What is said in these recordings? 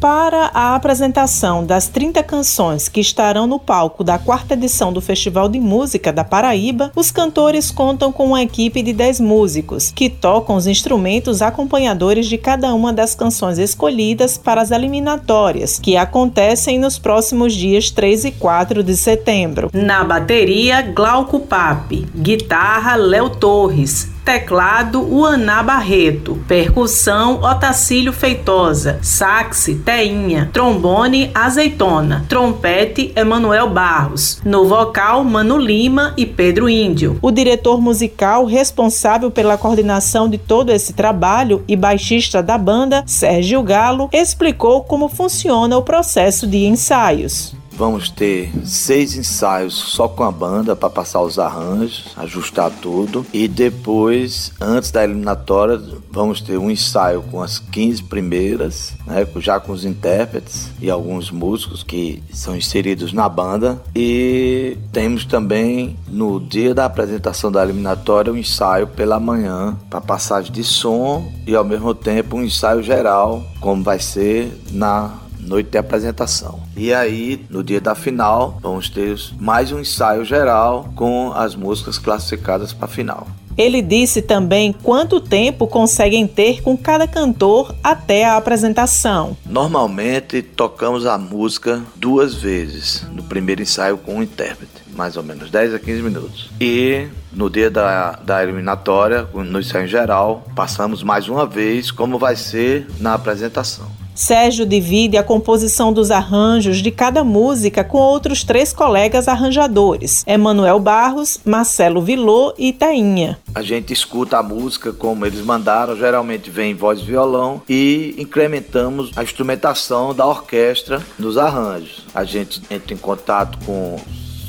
Para a apresentação das 30 canções que estarão no palco da quarta edição do Festival de Música da Paraíba, os cantores contam com uma equipe de 10 músicos, que tocam os instrumentos acompanhadores de cada uma das canções escolhidas para as eliminatórias, que acontecem nos próximos dias 3 e 4 de setembro. Na bateria, Glauco Pape, guitarra, Léo Torres, teclado Uaná Barreto, percussão Otacílio Feitosa, saxe Teinha, trombone Azeitona, trompete Emanuel Barros, no vocal Mano Lima e Pedro Índio. O diretor musical responsável pela coordenação de todo esse trabalho e baixista da banda, Sérgio Galo, explicou como funciona o processo de ensaios. Vamos ter seis ensaios só com a banda para passar os arranjos, ajustar tudo. E depois, antes da eliminatória, vamos ter um ensaio com as 15 primeiras, né, já com os intérpretes e alguns músicos que são inseridos na banda. E temos também no dia da apresentação da eliminatória um ensaio pela manhã para passagem de som e ao mesmo tempo um ensaio geral, como vai ser na noite de apresentação. E aí, no dia da final, vamos ter mais um ensaio geral com as músicas classificadas para a final. Ele disse também quanto tempo conseguem ter com cada cantor até a apresentação. Normalmente tocamos a música duas vezes, no primeiro ensaio com o intérprete, mais ou menos 10 a 15 minutos. E no dia da, da eliminatória, no ensaio geral, passamos mais uma vez, como vai ser na apresentação. Sérgio divide a composição dos arranjos de cada música com outros três colegas arranjadores: Emanuel Barros, Marcelo Vilô e Tainha. A gente escuta a música como eles mandaram, geralmente vem voz e violão e incrementamos a instrumentação da orquestra nos arranjos. A gente entra em contato com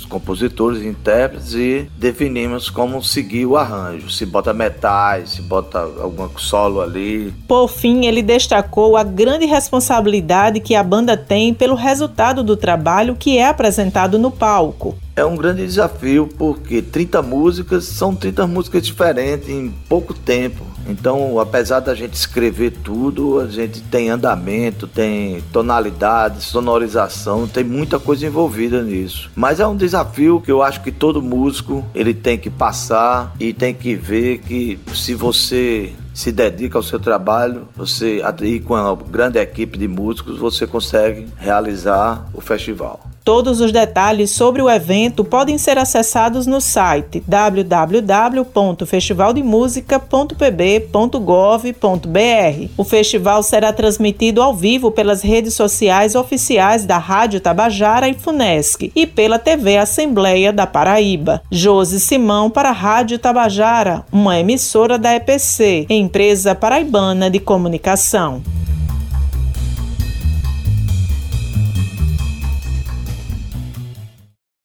compositores intérpretes e definimos como seguir o arranjo. Se bota metais, se bota algum solo ali. Por fim, ele destacou a grande responsabilidade que a banda tem pelo resultado do trabalho que é apresentado no palco. É um grande desafio porque 30 músicas são 30 músicas diferentes em pouco tempo. Então, apesar da gente escrever tudo, a gente tem andamento, tem tonalidade, sonorização, tem muita coisa envolvida nisso. Mas é um desafio que eu acho que todo músico ele tem que passar e tem que ver que se você se dedica ao seu trabalho, você e com uma grande equipe de músicos, você consegue realizar o festival. Todos os detalhes sobre o evento podem ser acessados no site www.festivaldemusica.pb.gov.br. O festival será transmitido ao vivo pelas redes sociais oficiais da Rádio Tabajara e Funesc e pela TV Assembleia da Paraíba. Josi Simão para a Rádio Tabajara, uma emissora da EPC, empresa paraibana de comunicação.